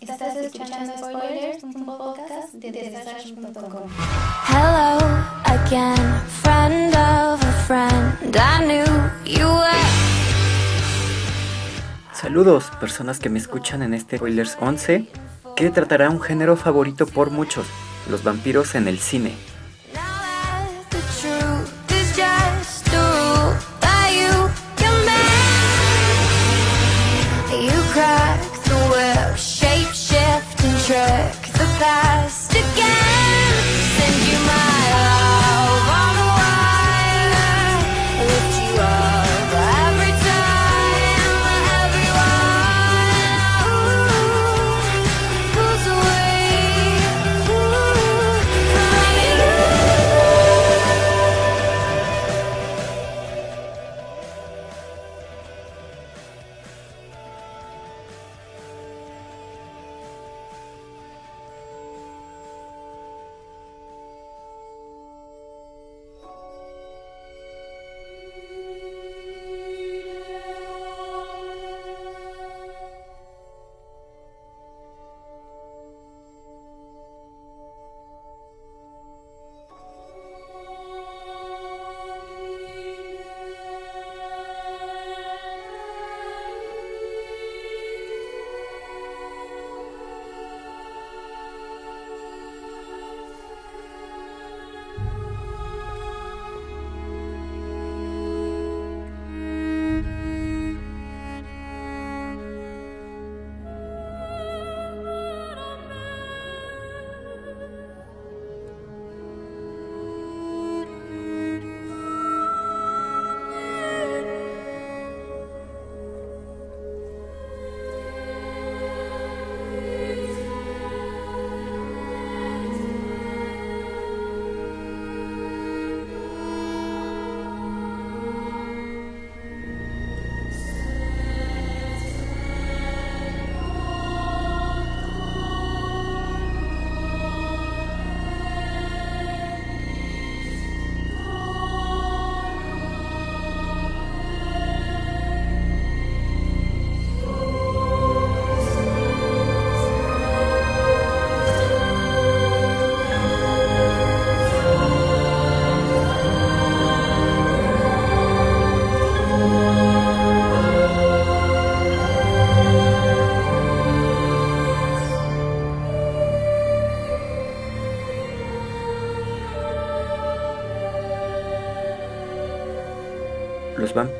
Estás escuchando Spoilers, un podcast de Desastre.com. Hello again, friend of a friend. I knew you were. Saludos, personas que me escuchan en este Spoilers 11, que tratará un género favorito por muchos, los vampiros en el cine. Again.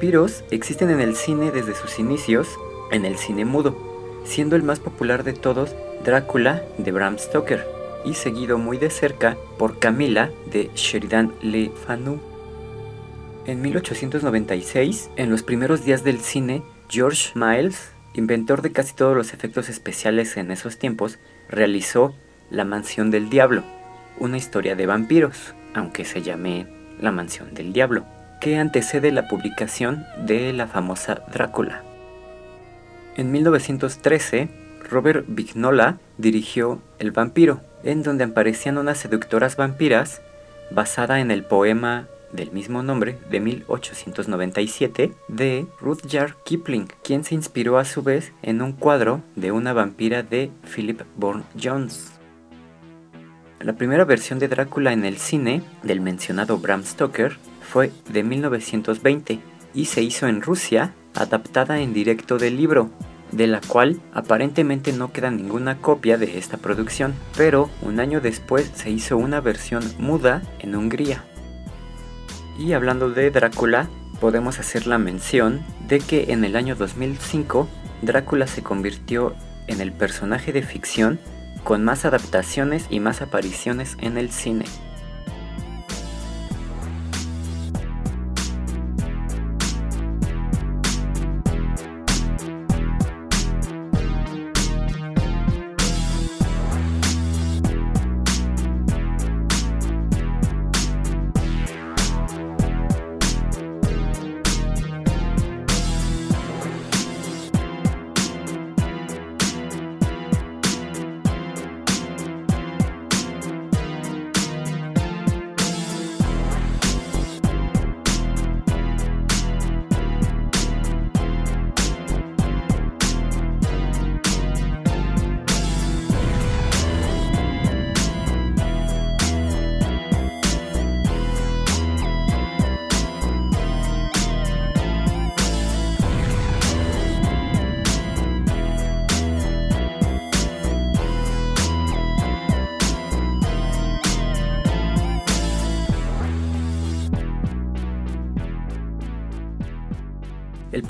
Vampiros existen en el cine desde sus inicios en el cine mudo, siendo el más popular de todos Drácula de Bram Stoker y seguido muy de cerca por Camila de Sheridan Le Fanu. En 1896, en los primeros días del cine, George Miles, inventor de casi todos los efectos especiales en esos tiempos, realizó La Mansión del Diablo, una historia de vampiros, aunque se llame La Mansión del Diablo, que antecede la publicación de la famosa Drácula. En 1913, Robert Vignola dirigió El vampiro, en donde aparecían unas seductoras vampiras basada en el poema del mismo nombre de 1897 de Rudyard Kipling, quien se inspiró a su vez en un cuadro de una vampira de Philip Bourne Jones. La primera versión de Drácula en el cine del mencionado Bram Stoker fue de 1920 y se hizo en Rusia adaptada en directo del libro, de la cual aparentemente no queda ninguna copia de esta producción, pero un año después se hizo una versión muda en Hungría. Y hablando de Drácula, podemos hacer la mención de que en el año 2005 Drácula se convirtió en el personaje de ficción con más adaptaciones y más apariciones en el cine.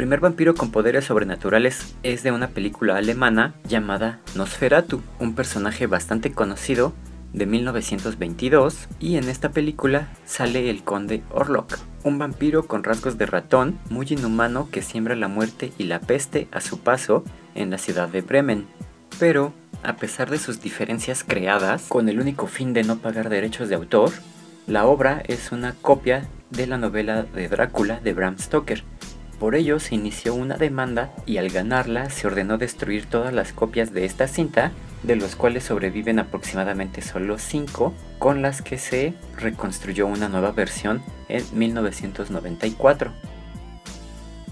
Primer vampiro con poderes sobrenaturales es de una película alemana llamada Nosferatu, un personaje bastante conocido de 1922 y en esta película sale el conde Orlok, un vampiro con rasgos de ratón muy inhumano que siembra la muerte y la peste a su paso en la ciudad de Bremen. Pero, a pesar de sus diferencias creadas con el único fin de no pagar derechos de autor, la obra es una copia de la novela de Drácula de Bram Stoker, por ello se inició una demanda y al ganarla se ordenó destruir todas las copias de esta cinta, de los cuales sobreviven aproximadamente solo 5, con las que se reconstruyó una nueva versión en 1994.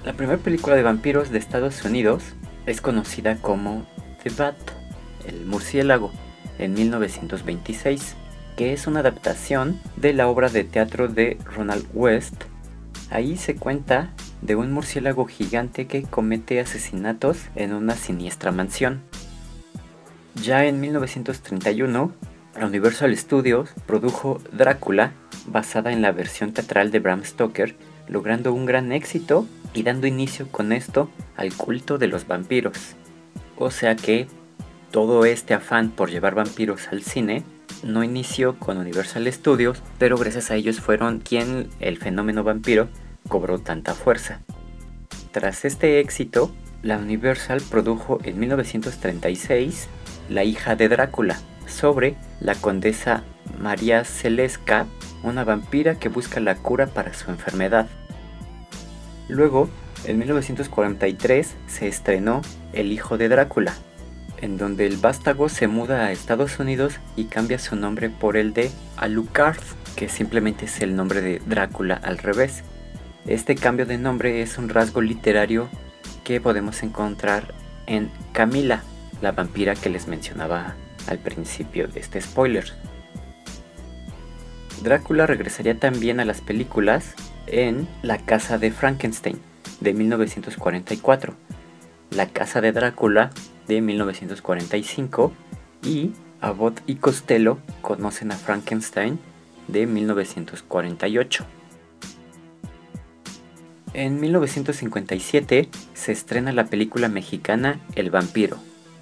La primera película de vampiros de Estados Unidos es conocida como The Bat, el murciélago, en 1926, que es una adaptación de la obra de teatro de Ronald West. Ahí se cuenta de un murciélago gigante que comete asesinatos en una siniestra mansión. Ya en 1931, la Universal Studios produjo Drácula, basada en la versión teatral de Bram Stoker, logrando un gran éxito y dando inicio con esto al culto de los vampiros. O sea que todo este afán por llevar vampiros al cine no inició con Universal Studios, pero gracias a ellos fueron quien el fenómeno vampiro cobró tanta fuerza. Tras este éxito, la Universal produjo en 1936 La hija de Drácula, sobre la condesa María Celesca, una vampira que busca la cura para su enfermedad. Luego, en 1943 se estrenó El hijo de Drácula, en donde el vástago se muda a Estados Unidos y cambia su nombre por el de Alucard, que simplemente es el nombre de Drácula al revés. Este cambio de nombre es un rasgo literario que podemos encontrar en Camila, la vampira que les mencionaba al principio de este spoiler. Drácula regresaría también a las películas en La Casa de Frankenstein de 1944, La Casa de Drácula de 1945 y Abbott y Costello conocen a Frankenstein de 1948. En 1957 se estrena la película mexicana El vampiro,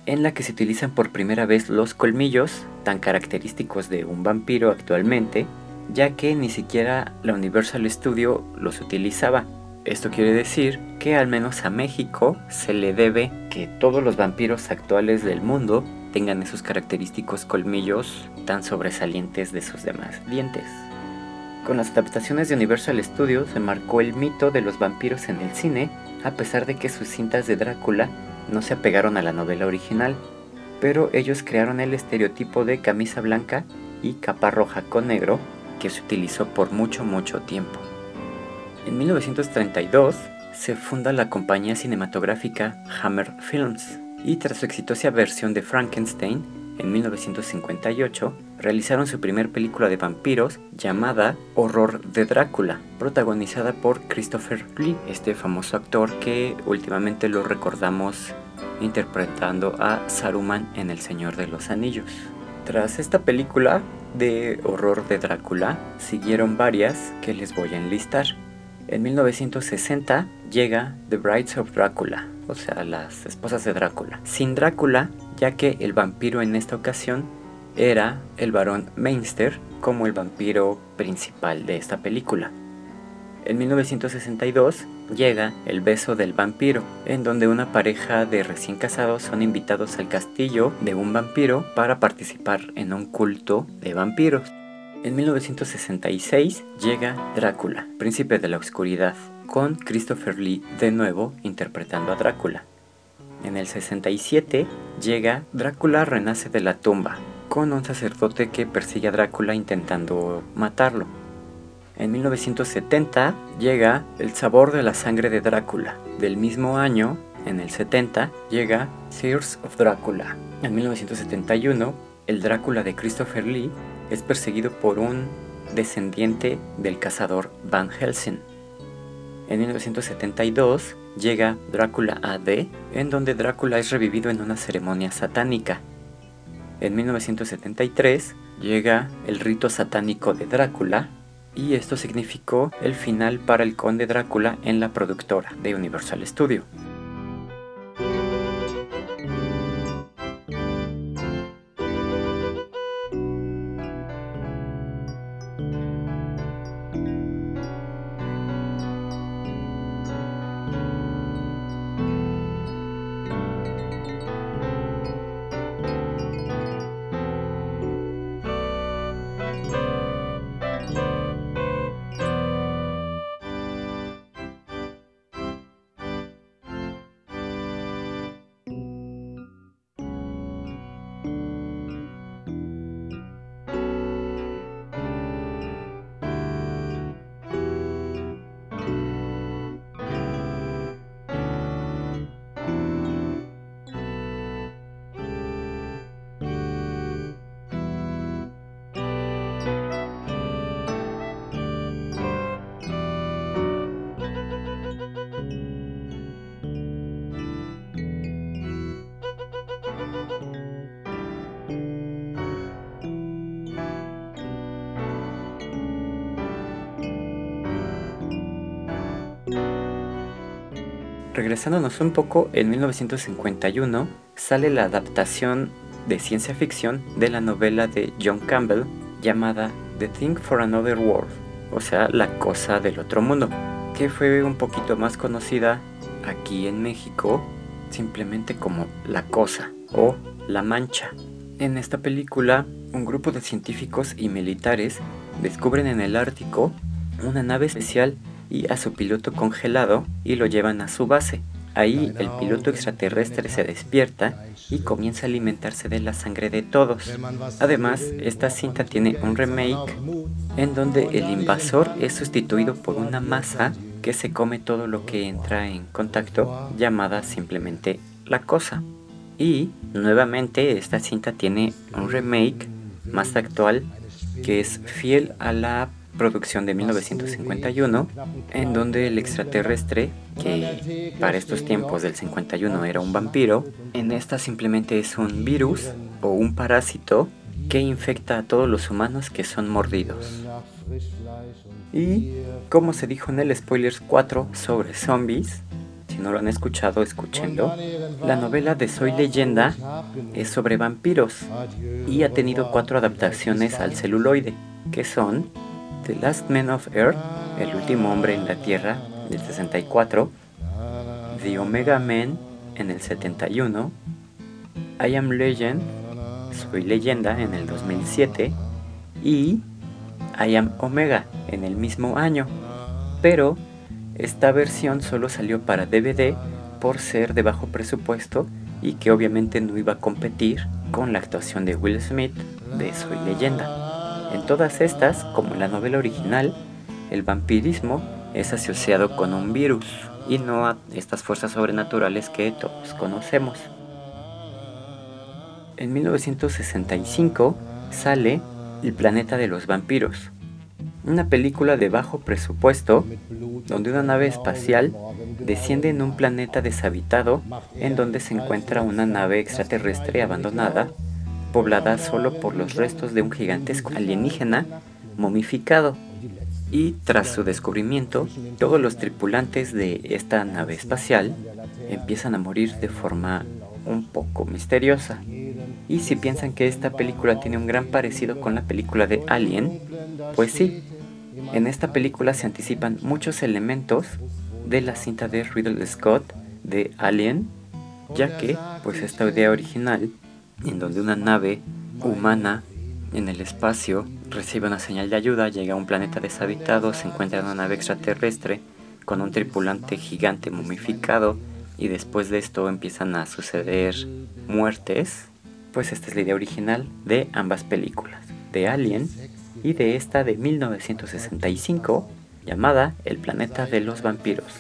en la que se utilizan por primera vez los colmillos, tan característicos de un vampiro actualmente, ya que ni siquiera la Universal Studio los utilizaba. Esto quiere decir que al menos a México se le debe que todos los vampiros actuales del mundo tengan esos característicos colmillos tan sobresalientes de sus demás dientes. Con las adaptaciones de Universal Studios se marcó el mito de los vampiros en el cine, a pesar de que sus cintas de Drácula no se apegaron a la novela original, pero ellos crearon el estereotipo de camisa blanca y capa roja con negro que se utilizó por mucho mucho tiempo. En 1932 se funda la compañía cinematográfica Hammer Films y tras su exitosa versión de Frankenstein en 1958, realizaron su primer película de vampiros llamada Horror de Drácula, protagonizada por Christopher Lee, este famoso actor que últimamente lo recordamos interpretando a Saruman en El Señor de los Anillos. Tras esta película de Horror de Drácula, siguieron varias que les voy a enlistar. En 1960 llega The Brides of Drácula, o sea, las esposas de Drácula. Sin Drácula, ya que el vampiro en esta ocasión era el varón Mainster como el vampiro principal de esta película. En 1962 llega El beso del vampiro, en donde una pareja de recién casados son invitados al castillo de un vampiro para participar en un culto de vampiros. En 1966 llega Drácula, príncipe de la oscuridad, con Christopher Lee de nuevo interpretando a Drácula. En el 67 llega Drácula renace de la tumba, con un sacerdote que persigue a Drácula intentando matarlo. En 1970 llega El sabor de la sangre de Drácula. Del mismo año, en el 70, llega Tears of Drácula. En 1971, el Drácula de Christopher Lee es perseguido por un descendiente del cazador Van Helsing. En 1972 llega Drácula AD, en donde Drácula es revivido en una ceremonia satánica. En 1973 llega El rito satánico de Drácula y esto significó el final para el conde Drácula en la productora de Universal Studio. Regresándonos un poco, en 1951 sale la adaptación de ciencia ficción de la novela de John Campbell llamada The Thing for Another World, o sea, La Cosa del Otro Mundo, que fue un poquito más conocida aquí en México simplemente como La Cosa o La Mancha. En esta película, un grupo de científicos y militares descubren en el Ártico una nave especial y a su piloto congelado y lo llevan a su base. Ahí el piloto extraterrestre se despierta y comienza a alimentarse de la sangre de todos. Además, esta cinta tiene un remake en donde el invasor es sustituido por una masa que se come todo lo que entra en contacto, llamada simplemente la cosa. Y nuevamente esta cinta tiene un remake más actual que es fiel a la producción de 1951, en donde el extraterrestre, que para estos tiempos del 51 era un vampiro, en esta simplemente es un virus o un parásito que infecta a todos los humanos que son mordidos. Y, como se dijo en el Spoilers 4 sobre zombies, si no lo han escuchado, escúchenlo. La novela de Soy leyenda es sobre vampiros y ha tenido cuatro adaptaciones al celuloide, que son The Last Man of Earth, El último hombre en la Tierra, del 64, The Omega Man en el 71, I Am Legend, Soy leyenda en el 2007 y I Am Omega en el mismo año. Pero esta versión solo salió para DVD por ser de bajo presupuesto y que obviamente no iba a competir con la actuación de Will Smith de Soy leyenda. En todas estas, como en la novela original, el vampirismo es asociado con un virus y no a estas fuerzas sobrenaturales que todos conocemos. En 1965 sale El planeta de los vampiros, una película de bajo presupuesto donde una nave espacial desciende en un planeta deshabitado en donde se encuentra una nave extraterrestre abandonada poblada solo por los restos de un gigantesco alienígena momificado. Y tras su descubrimiento, todos los tripulantes de esta nave espacial empiezan a morir de forma un poco misteriosa. Y si piensan que esta película tiene un gran parecido con la película de Alien, pues sí, en esta película se anticipan muchos elementos de la cinta de Riddle Scott de Alien, ya que pues esta idea original en donde una nave humana en el espacio recibe una señal de ayuda, llega a un planeta deshabitado, se encuentra en una nave extraterrestre con un tripulante gigante momificado y después de esto empiezan a suceder muertes, pues esta es la idea original de ambas películas, de Alien y de esta de 1965 llamada El planeta de los vampiros.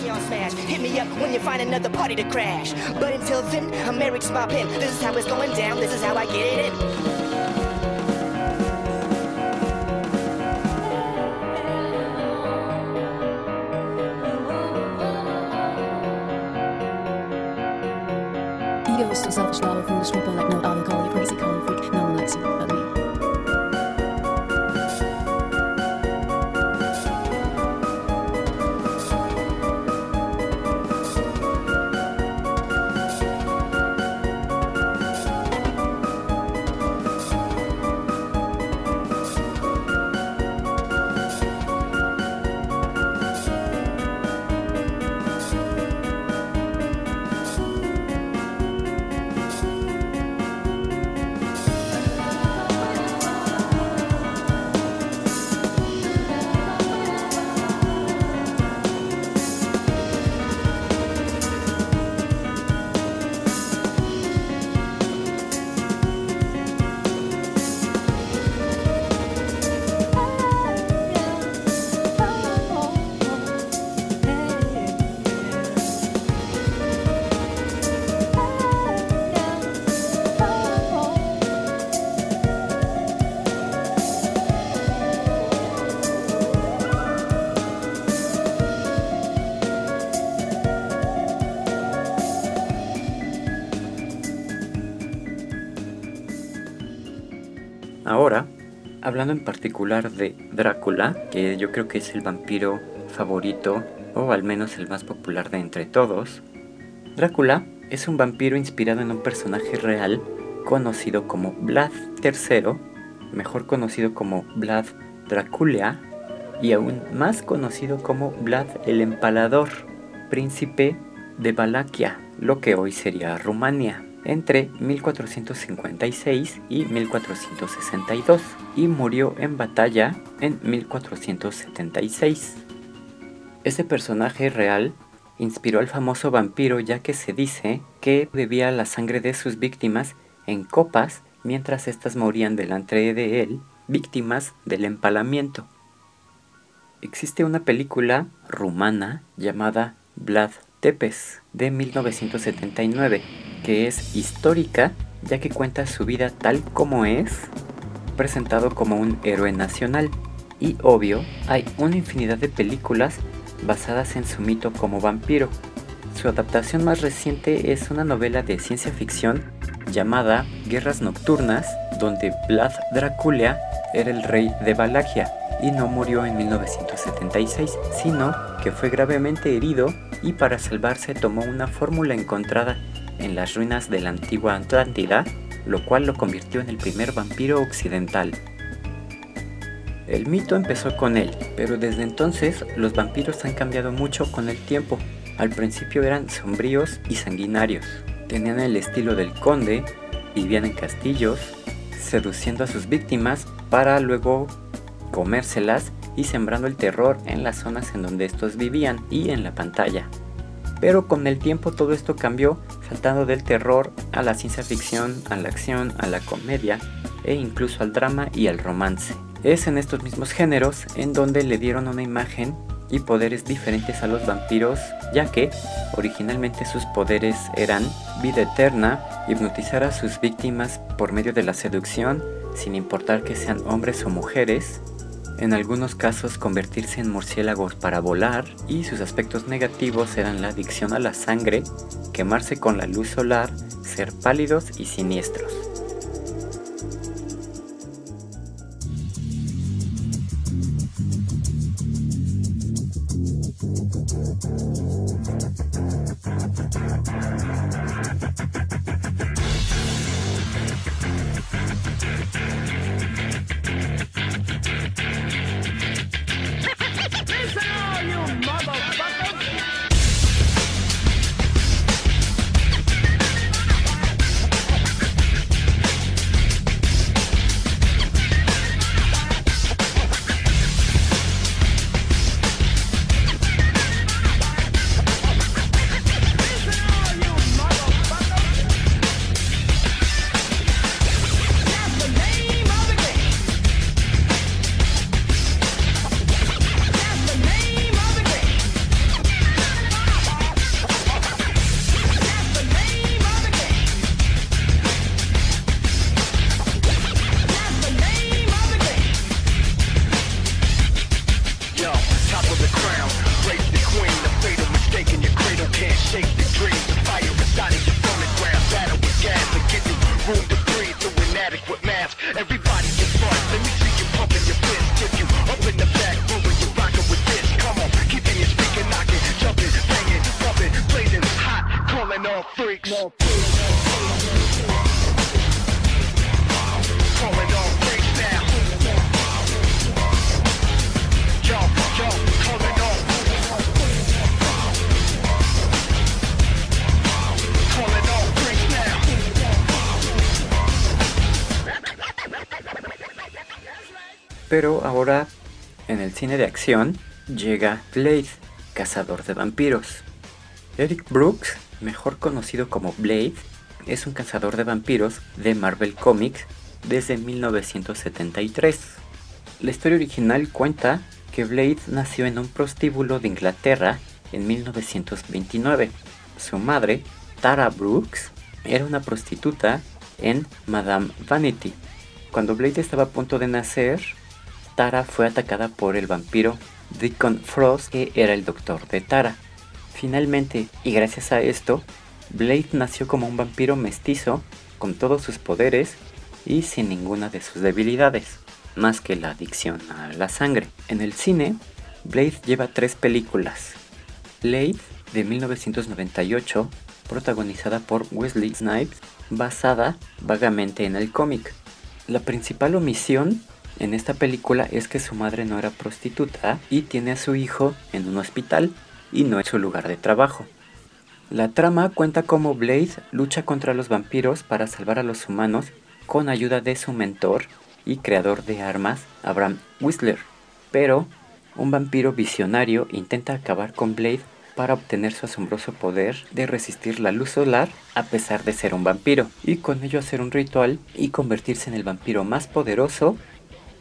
Party on smash. Hit me up when you find another party to crash. But until then, I'm Eric's my pen. This is how it's going down. This is how I get it in. Foolish people like no other. Ahora, hablando en particular de Drácula, que yo creo que es el vampiro favorito, o al menos el más popular de entre todos, Drácula es un vampiro inspirado en un personaje real conocido como Vlad III, mejor conocido como Vlad Dracula, y aún más conocido como Vlad el Empalador, príncipe de Valaquia, lo que hoy sería Rumania entre 1456 y 1462 y murió en batalla en 1476. Ese personaje real inspiró al famoso vampiro ya que se dice que bebía la sangre de sus víctimas en copas mientras éstas morían delante de él, víctimas del empalamiento. Existe una película rumana llamada Vlad Tepes de 1979, que es histórica ya que cuenta su vida tal como es, presentado como un héroe nacional. Y obvio, hay una infinidad de películas basadas en su mito como vampiro. Su adaptación más reciente es una novela de ciencia ficción llamada Guerras Nocturnas, donde Vlad Dracula era el rey de Valaquia y no murió en 1976, sino que fue gravemente herido y para salvarse tomó una fórmula encontrada en las ruinas de la antigua Atlántida, lo cual lo convirtió en el primer vampiro occidental. El mito empezó con él, pero desde entonces los vampiros han cambiado mucho con el tiempo. Al principio eran sombríos y sanguinarios, tenían el estilo del conde, vivían en castillos, seduciendo a sus víctimas para luego comérselas y sembrando el terror en las zonas en donde estos vivían y en la pantalla. Pero con el tiempo todo esto cambió, saltando del terror a la ciencia ficción, a la acción, a la comedia e incluso al drama y al romance. Es en estos mismos géneros en donde le dieron una imagen y poderes diferentes a los vampiros, ya que originalmente sus poderes eran vida eterna, hipnotizar a sus víctimas por medio de la seducción, sin importar que sean hombres o mujeres, en algunos casos convertirse en murciélagos para volar y sus aspectos negativos eran la adicción a la sangre, quemarse con la luz solar, ser pálidos y siniestros. Ahora en el cine de acción llega Blade, cazador de vampiros. Eric Brooks, mejor conocido como Blade, es un cazador de vampiros de Marvel Comics desde 1973. La historia original cuenta que Blade nació en un prostíbulo de Inglaterra en 1929. Su madre, Tara Brooks, era una prostituta en Madame Vanity. Cuando Blade estaba a punto de nacer, Tara fue atacada por el vampiro Deacon Frost, que era el doctor de Tara. Finalmente, y gracias a esto, Blade nació como un vampiro mestizo, con todos sus poderes y sin ninguna de sus debilidades, más que la adicción a la sangre. En el cine, Blade lleva tres películas. Blade, de 1998, protagonizada por Wesley Snipes, basada vagamente en el cómic. La principal omisión en esta película es que su madre no era prostituta y tiene a su hijo en un hospital y no es su lugar de trabajo. La trama cuenta cómo Blade lucha contra los vampiros para salvar a los humanos con ayuda de su mentor y creador de armas, Abraham Whistler. Pero un vampiro visionario intenta acabar con Blade para obtener su asombroso poder de resistir la luz solar a pesar de ser un vampiro, y con ello hacer un ritual y convertirse en el vampiro más poderoso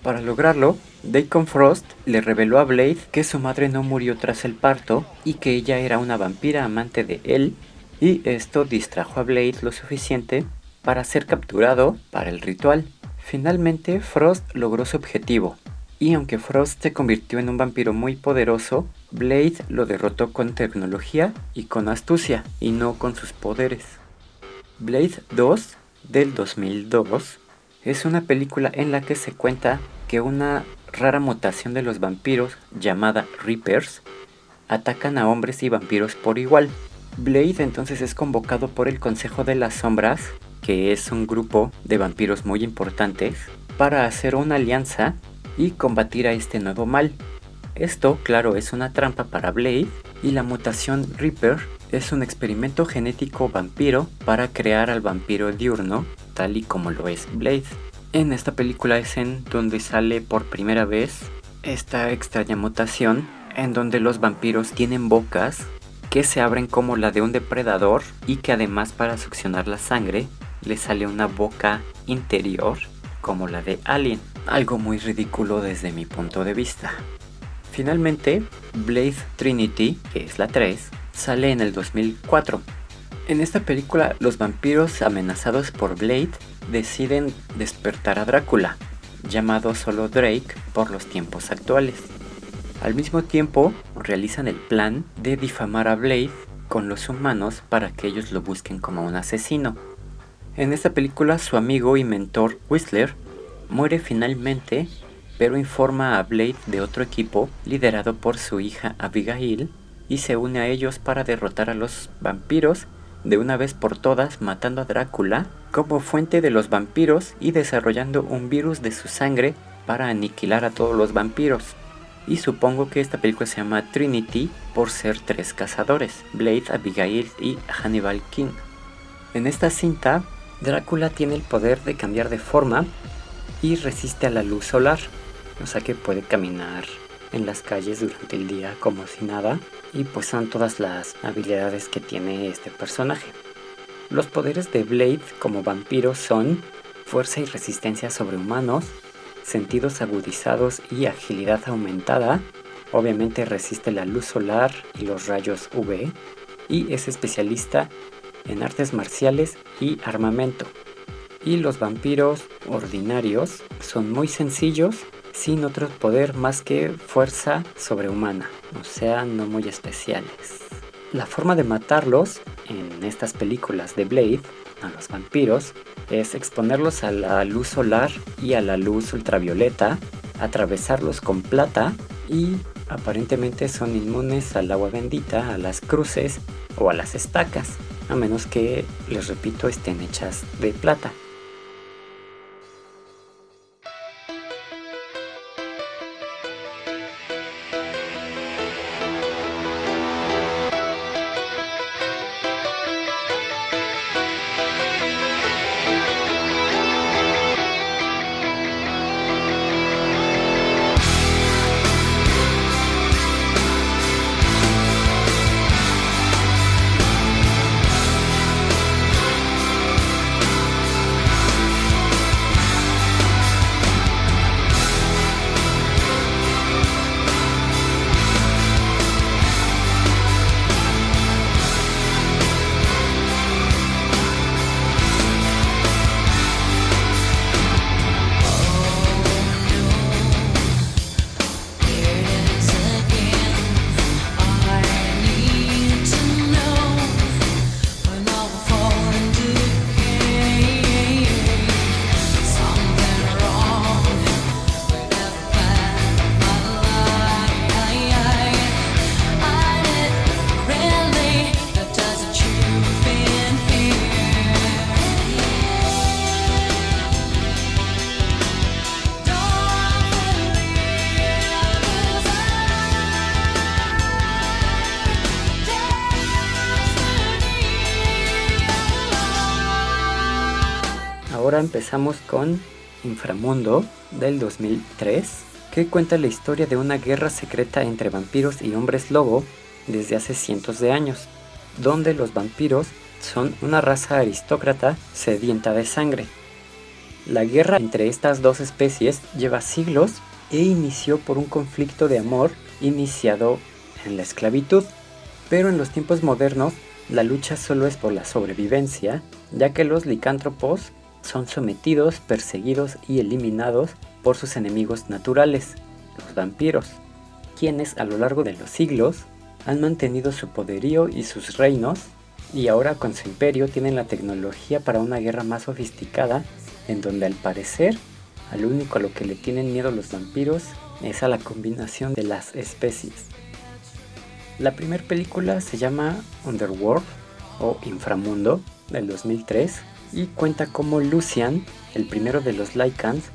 para lograrlo, Deacon Frost le reveló a Blade que su madre no murió tras el parto y que ella era una vampira amante de él, y esto distrajo a Blade lo suficiente para ser capturado para el ritual. Finalmente, Frost logró su objetivo, y aunque Frost se convirtió en un vampiro muy poderoso, Blade lo derrotó con tecnología y con astucia, y no con sus poderes. Blade 2 del 2002 es una película en la que se cuenta que una rara mutación de los vampiros llamada Reapers atacan a hombres y vampiros por igual. Blade entonces es convocado por el Consejo de las Sombras, que es un grupo de vampiros muy importantes, para hacer una alianza y combatir a este nuevo mal. Esto, claro, es una trampa para Blade y la mutación Reaper es un experimento genético vampiro para crear al vampiro diurno tal y como lo es Blade. En esta película es en donde sale por primera vez esta extraña mutación en donde los vampiros tienen bocas que se abren como la de un depredador y que además para succionar la sangre le sale una boca interior como la de Alien, algo muy ridículo desde mi punto de vista. Finalmente, Blade Trinity, que es la 3, sale en el 2004 en esta película, los vampiros amenazados por Blade deciden despertar a Drácula, llamado solo Drake por los tiempos actuales. Al mismo tiempo, realizan el plan de difamar a Blade con los humanos para que ellos lo busquen como un asesino. En esta película, su amigo y mentor Whistler muere finalmente, pero informa a Blade de otro equipo liderado por su hija Abigail y se une a ellos para derrotar a los vampiros de una vez por todas matando a Drácula como fuente de los vampiros y desarrollando un virus de su sangre para aniquilar a todos los vampiros. Y supongo que esta película se llama Trinity por ser tres cazadores, Blade, Abigail y Hannibal King. En esta cinta, Drácula tiene el poder de cambiar de forma y resiste a la luz solar, o sea que puede caminar en las calles durante el día como si nada y pues son todas las habilidades que tiene este personaje. Los poderes de Blade como vampiro son fuerza y resistencia sobre humanos, sentidos agudizados y agilidad aumentada, obviamente resiste la luz solar y los rayos UV y es especialista en artes marciales y armamento. Y los vampiros ordinarios son muy sencillos sin otro poder más que fuerza sobrehumana, o sea, no muy especiales. La forma de matarlos en estas películas de Blade, a los vampiros, es exponerlos a la luz solar y a la luz ultravioleta, atravesarlos con plata y aparentemente son inmunes al agua bendita, a las cruces o a las estacas, a menos que, les repito, estén hechas de plata. Empezamos con Inframundo del 2003, que cuenta la historia de una guerra secreta entre vampiros y hombres lobo desde hace cientos de años, donde los vampiros son una raza aristócrata sedienta de sangre. La guerra entre estas dos especies lleva siglos e inició por un conflicto de amor iniciado en la esclavitud, pero en los tiempos modernos la lucha solo es por la sobrevivencia, ya que los licántropos son sometidos, perseguidos y eliminados por sus enemigos naturales, los vampiros, quienes a lo largo de los siglos han mantenido su poderío y sus reinos, y ahora con su imperio tienen la tecnología para una guerra más sofisticada, en donde al parecer, al único a lo que le tienen miedo los vampiros es a la combinación de las especies. La primera película se llama Underworld o Inframundo del 2003 y cuenta cómo Lucian, el primero de los Lycans,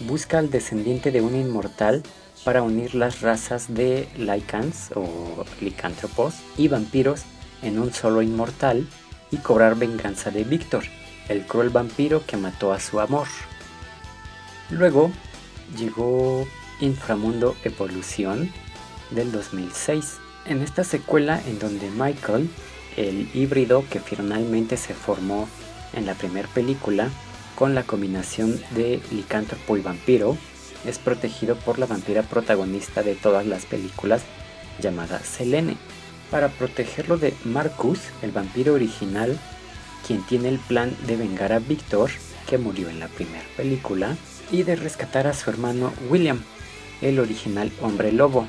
busca al descendiente de un inmortal para unir las razas de Lycans o licántropos y vampiros en un solo inmortal y cobrar venganza de Víctor, el cruel vampiro que mató a su amor. Luego llegó Inframundo Evolución del 2006. En esta secuela en donde Michael, el híbrido que finalmente se formó en la primera película, con la combinación de licántropo y vampiro, es protegido por la vampira protagonista de todas las películas llamada Selene. Para protegerlo de Marcus, el vampiro original, quien tiene el plan de vengar a Victor, que murió en la primera película, y de rescatar a su hermano William, el original hombre lobo.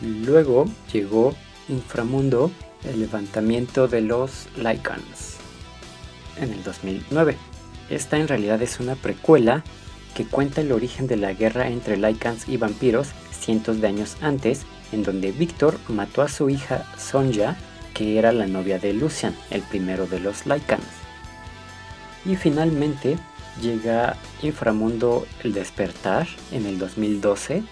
Luego llegó Inframundo, el levantamiento de los Lycans, en el 2009. Esta en realidad es una precuela que cuenta el origen de la guerra entre Lycans y vampiros cientos de años antes, en donde Víctor mató a su hija Sonja, que era la novia de Lucian, el primero de los Lycans. Y finalmente llega Inframundo El Despertar en el 2012.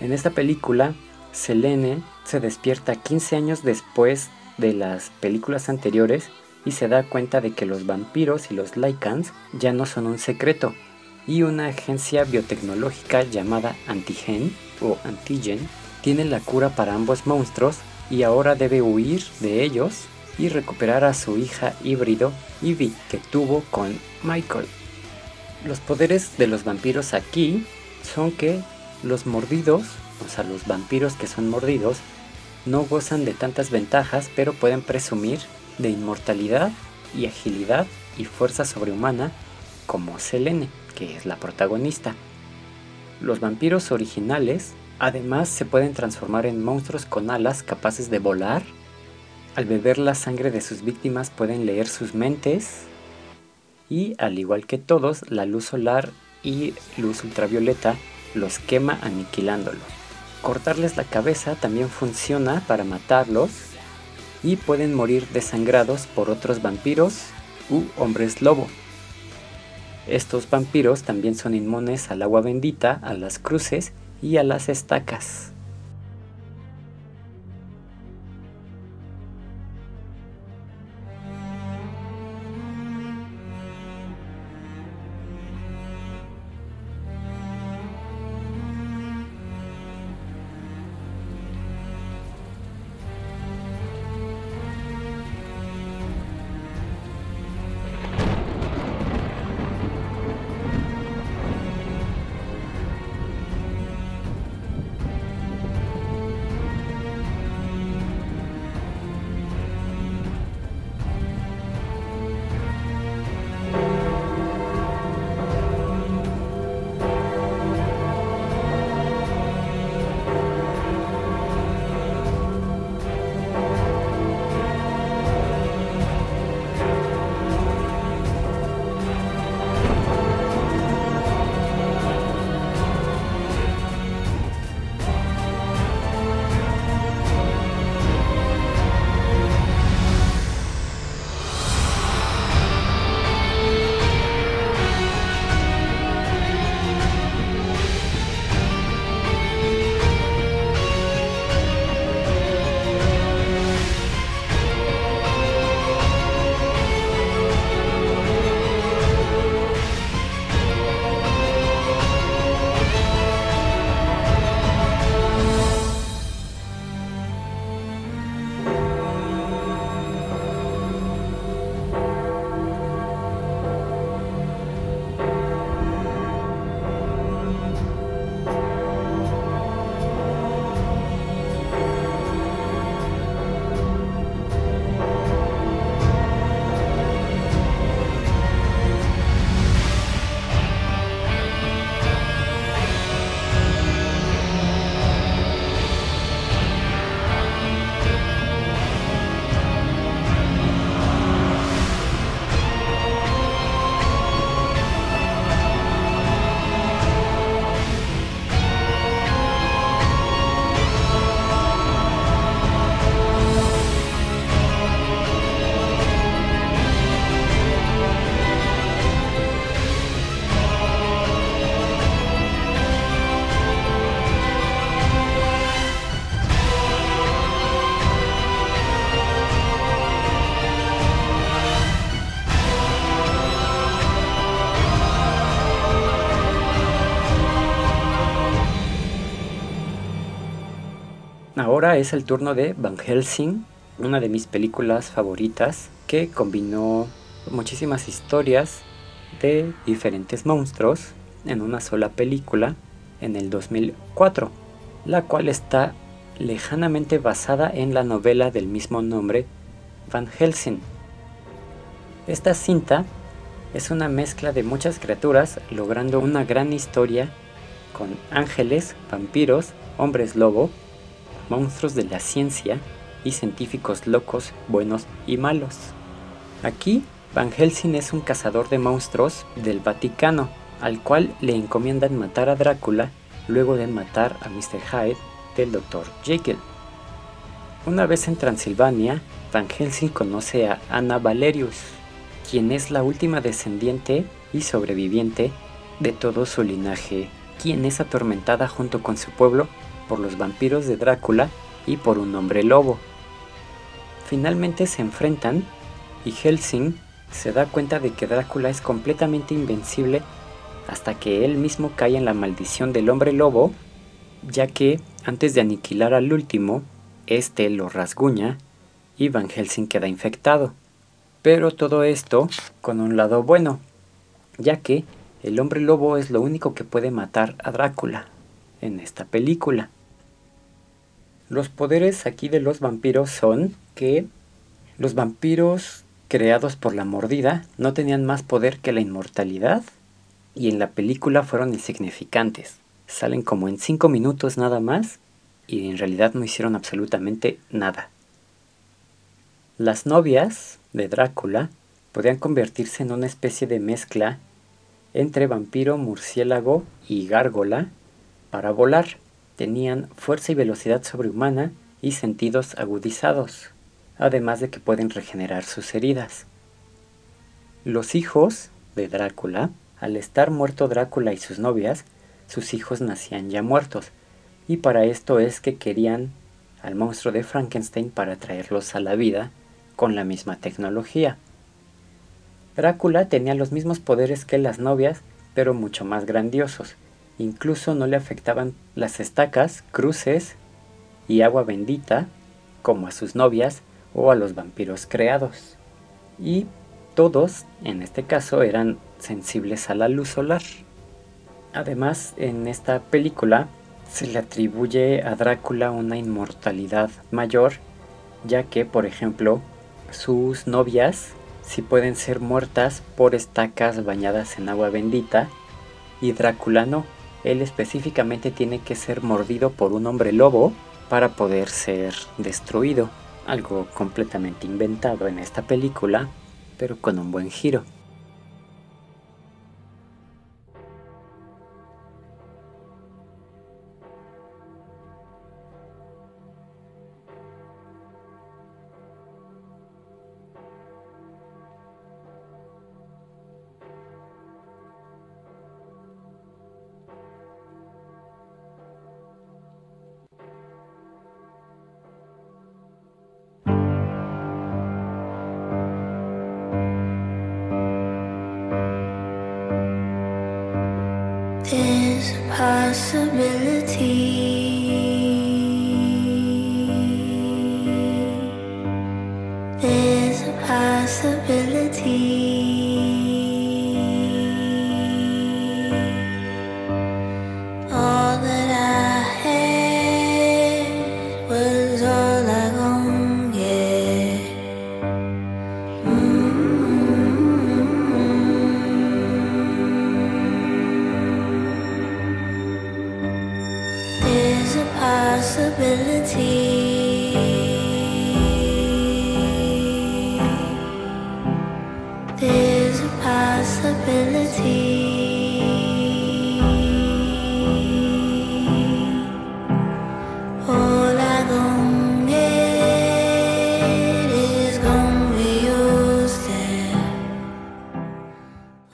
En esta película, Selene se despierta 15 años después de las películas anteriores y se da cuenta de que los vampiros y los Lycans ya no son un secreto, y una agencia biotecnológica llamada Antigen o Antigen tiene la cura para ambos monstruos y ahora debe huir de ellos y recuperar a su hija híbrido Ivy que tuvo con Michael. Los poderes de los vampiros aquí son que los mordidos, o sea, los vampiros que son mordidos, no gozan de tantas ventajas, pero pueden presumir de inmortalidad y agilidad y fuerza sobrehumana como Selene, que es la protagonista. Los vampiros originales además se pueden transformar en monstruos con alas capaces de volar. Al beber la sangre de sus víctimas pueden leer sus mentes y al igual que todos, la luz solar y luz ultravioleta los quema aniquilándolos. Cortarles la cabeza también funciona para matarlos y pueden morir desangrados por otros vampiros u hombres lobo. Estos vampiros también son inmunes al agua bendita, a las cruces y a las estacas. Ahora es el turno de Van Helsing, una de mis películas favoritas que combinó muchísimas historias de diferentes monstruos en una sola película en el 2004, la cual está lejanamente basada en la novela del mismo nombre, Van Helsing. Esta cinta es una mezcla de muchas criaturas logrando una gran historia con ángeles, vampiros, hombres lobo, monstruos de la ciencia y científicos locos, buenos y malos. Aquí, Van Helsing es un cazador de monstruos del Vaticano, al cual le encomiendan matar a Drácula luego de matar a Mr. Hyde del Dr. Jekyll. Una vez en Transilvania, Van Helsing conoce a Anna Valerius, quien es la última descendiente y sobreviviente de todo su linaje, quien es atormentada junto con su pueblo por los vampiros de Drácula y por un hombre lobo. Finalmente se enfrentan y Helsing se da cuenta de que Drácula es completamente invencible hasta que él mismo cae en la maldición del hombre lobo, ya que antes de aniquilar al último, este lo rasguña y Van Helsing queda infectado. Pero todo esto con un lado bueno, ya que el hombre lobo es lo único que puede matar a Drácula en esta película. Los poderes aquí de los vampiros son que los vampiros creados por la mordida no tenían más poder que la inmortalidad y en la película fueron insignificantes. Salen como en 5 minutos nada más y en realidad no hicieron absolutamente nada. Las novias de Drácula podían convertirse en una especie de mezcla entre vampiro, murciélago y gárgola para volar. Tenían fuerza y velocidad sobrehumana y sentidos agudizados, además de que pueden regenerar sus heridas. Los hijos de Drácula, al estar muerto Drácula y sus novias, sus hijos nacían ya muertos, y para esto es que querían al monstruo de Frankenstein para traerlos a la vida con la misma tecnología. Drácula tenía los mismos poderes que las novias, pero mucho más grandiosos. Incluso no le afectaban las estacas, cruces y agua bendita, como a sus novias o a los vampiros creados. Y todos, en este caso, eran sensibles a la luz solar. Además, en esta película se le atribuye a Drácula una inmortalidad mayor, ya que, por ejemplo, sus novias si pueden ser muertas por estacas bañadas en agua bendita y Drácula no. Él específicamente tiene que ser mordido por un hombre lobo para poder ser destruido. Algo completamente inventado en esta película, pero con un buen giro.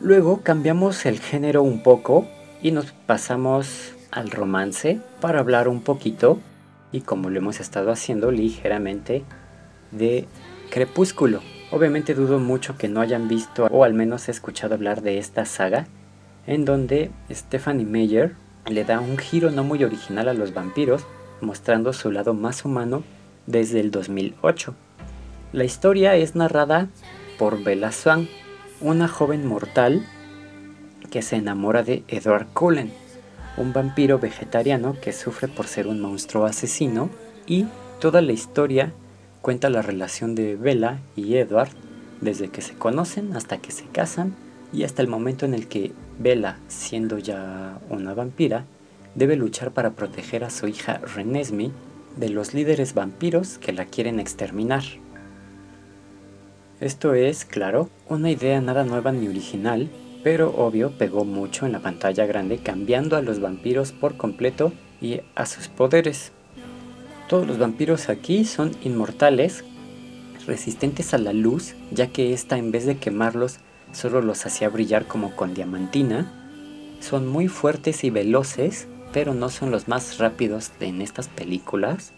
Luego cambiamos el género un poco y nos pasamos al romance para hablar un poquito, y como lo hemos estado haciendo ligeramente, de Crepúsculo. Obviamente dudo mucho que no hayan visto o al menos escuchado hablar de esta saga, en donde Stephanie Meyer le da un giro no muy original a los vampiros, mostrando su lado más humano desde el 2008. La historia es narrada por Bella Swan, una joven mortal que se enamora de Edward Cullen, un vampiro vegetariano que sufre por ser un monstruo asesino y toda la historia cuenta la relación de Bella y Edward desde que se conocen hasta que se casan y hasta el momento en el que Bella, siendo ya una vampira, debe luchar para proteger a su hija Renesmee de los líderes vampiros que la quieren exterminar. Esto es, claro, una idea nada nueva ni original, pero obvio pegó mucho en la pantalla grande cambiando a los vampiros por completo y a sus poderes. Todos los vampiros aquí son inmortales, resistentes a la luz, ya que esta en vez de quemarlos solo los hacía brillar como con diamantina. Son muy fuertes y veloces, pero no son los más rápidos en estas películas.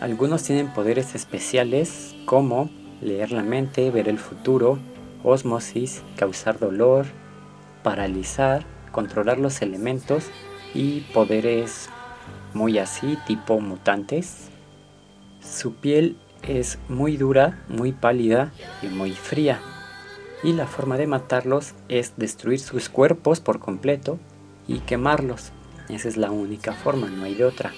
Algunos tienen poderes especiales como leer la mente, ver el futuro, osmosis, causar dolor, paralizar, controlar los elementos y poderes muy así, tipo mutantes. Su piel es muy dura, muy pálida y muy fría. Y la forma de matarlos es destruir sus cuerpos por completo y quemarlos. Esa es la única forma, no hay de otra.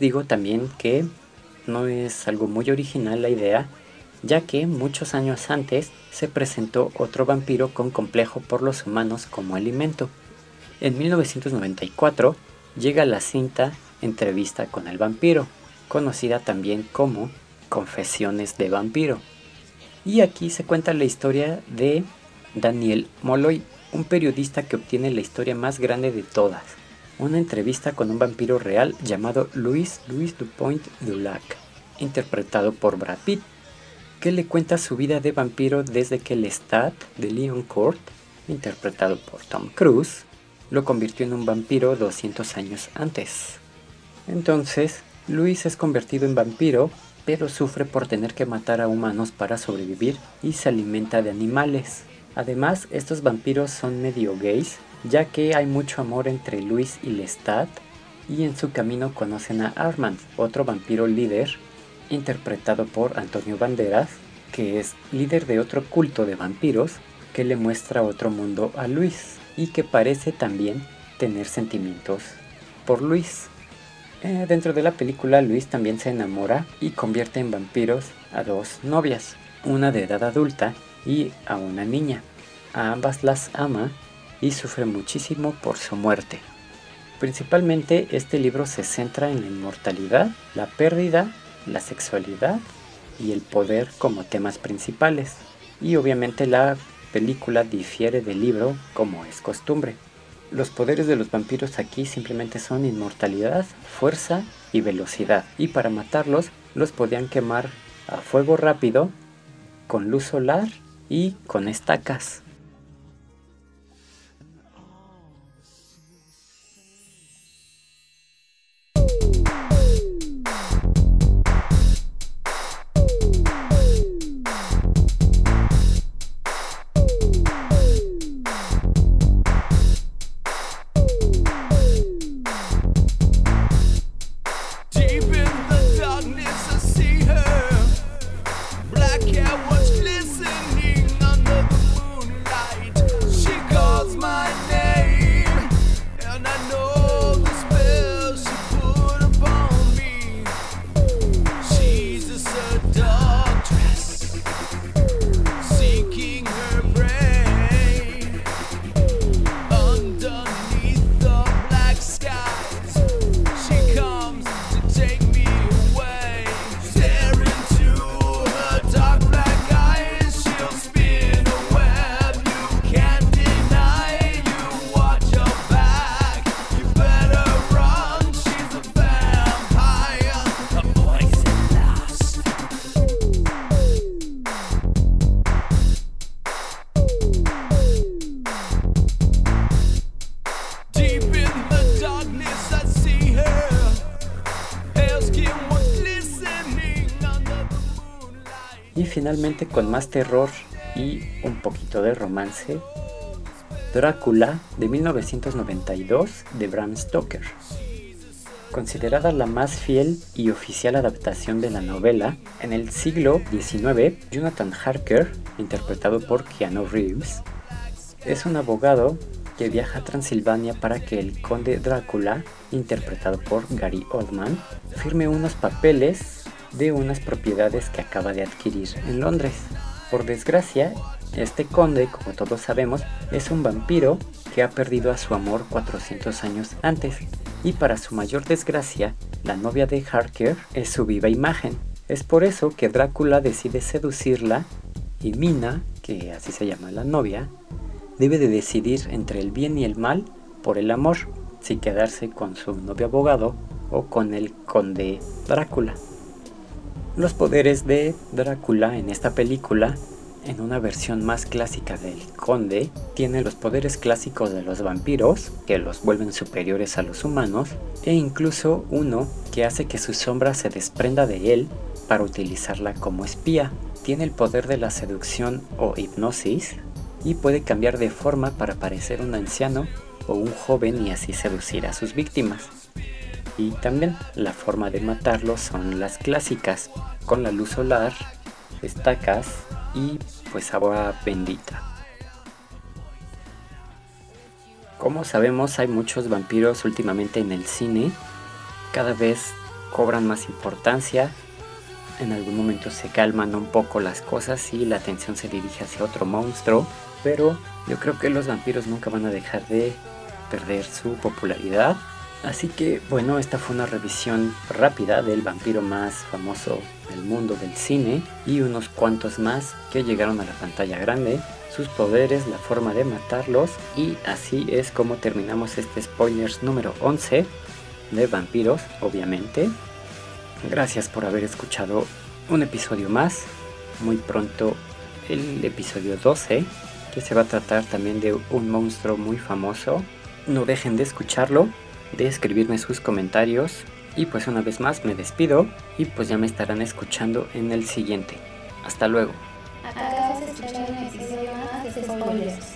Digo también que no es algo muy original la idea, ya que muchos años antes se presentó otro vampiro con complejo por los humanos como alimento. En 1994 llega la cinta Entrevista con el vampiro, conocida también como Confesiones de vampiro. Y aquí se cuenta la historia de Daniel Molloy, un periodista que obtiene la historia más grande de todas, una entrevista con un vampiro real llamado Louis Louis Dupoint Dulac, interpretado por Brad Pitt, que le cuenta su vida de vampiro desde que Lestat de Leon Court, interpretado por Tom Cruise, lo convirtió en un vampiro 200 años antes. Entonces, Luis es convertido en vampiro, pero sufre por tener que matar a humanos para sobrevivir y se alimenta de animales. Además, estos vampiros son medio gays, ya que hay mucho amor entre Luis y Lestat, y en su camino conocen a Armand, otro vampiro líder, interpretado por Antonio Banderas, que es líder de otro culto de vampiros, que le muestra otro mundo a Luis y que parece también tener sentimientos por Luis. Eh, dentro de la película Luis también se enamora y convierte en vampiros a dos novias, una de edad adulta y a una niña. A ambas las ama y sufre muchísimo por su muerte. Principalmente este libro se centra en la inmortalidad, la pérdida, la sexualidad y el poder como temas principales. Y obviamente la película difiere del libro como es costumbre. Los poderes de los vampiros aquí simplemente son inmortalidad, fuerza y velocidad. Y para matarlos los podían quemar a fuego rápido, con luz solar y con estacas. Finalmente con más terror y un poquito de romance, Drácula de 1992 de Bram Stoker. Considerada la más fiel y oficial adaptación de la novela, en el siglo XIX, Jonathan Harker, interpretado por Keanu Reeves, es un abogado que viaja a Transilvania para que el conde Drácula, interpretado por Gary Oldman, firme unos papeles de unas propiedades que acaba de adquirir en Londres. Por desgracia, este conde, como todos sabemos, es un vampiro que ha perdido a su amor 400 años antes. Y para su mayor desgracia, la novia de Harker es su viva imagen. Es por eso que Drácula decide seducirla y Mina, que así se llama la novia, debe de decidir entre el bien y el mal por el amor, si quedarse con su novio abogado o con el conde Drácula. Los poderes de Drácula en esta película, en una versión más clásica del conde, tiene los poderes clásicos de los vampiros, que los vuelven superiores a los humanos, e incluso uno que hace que su sombra se desprenda de él para utilizarla como espía. Tiene el poder de la seducción o hipnosis, y puede cambiar de forma para parecer un anciano o un joven y así seducir a sus víctimas. Y también la forma de matarlos son las clásicas, con la luz solar, estacas y pues agua bendita. Como sabemos hay muchos vampiros últimamente en el cine, cada vez cobran más importancia, en algún momento se calman un poco las cosas y la atención se dirige hacia otro monstruo, pero yo creo que los vampiros nunca van a dejar de perder su popularidad. Así que bueno, esta fue una revisión rápida del vampiro más famoso del mundo del cine y unos cuantos más que llegaron a la pantalla grande, sus poderes, la forma de matarlos y así es como terminamos este spoilers número 11 de vampiros, obviamente. Gracias por haber escuchado un episodio más. Muy pronto el episodio 12, que se va a tratar también de un monstruo muy famoso. No dejen de escucharlo, de escribirme sus comentarios. Y pues una vez más me despido y pues ya me estarán escuchando en el siguiente. Hasta luego. Acabas de escuchar más de.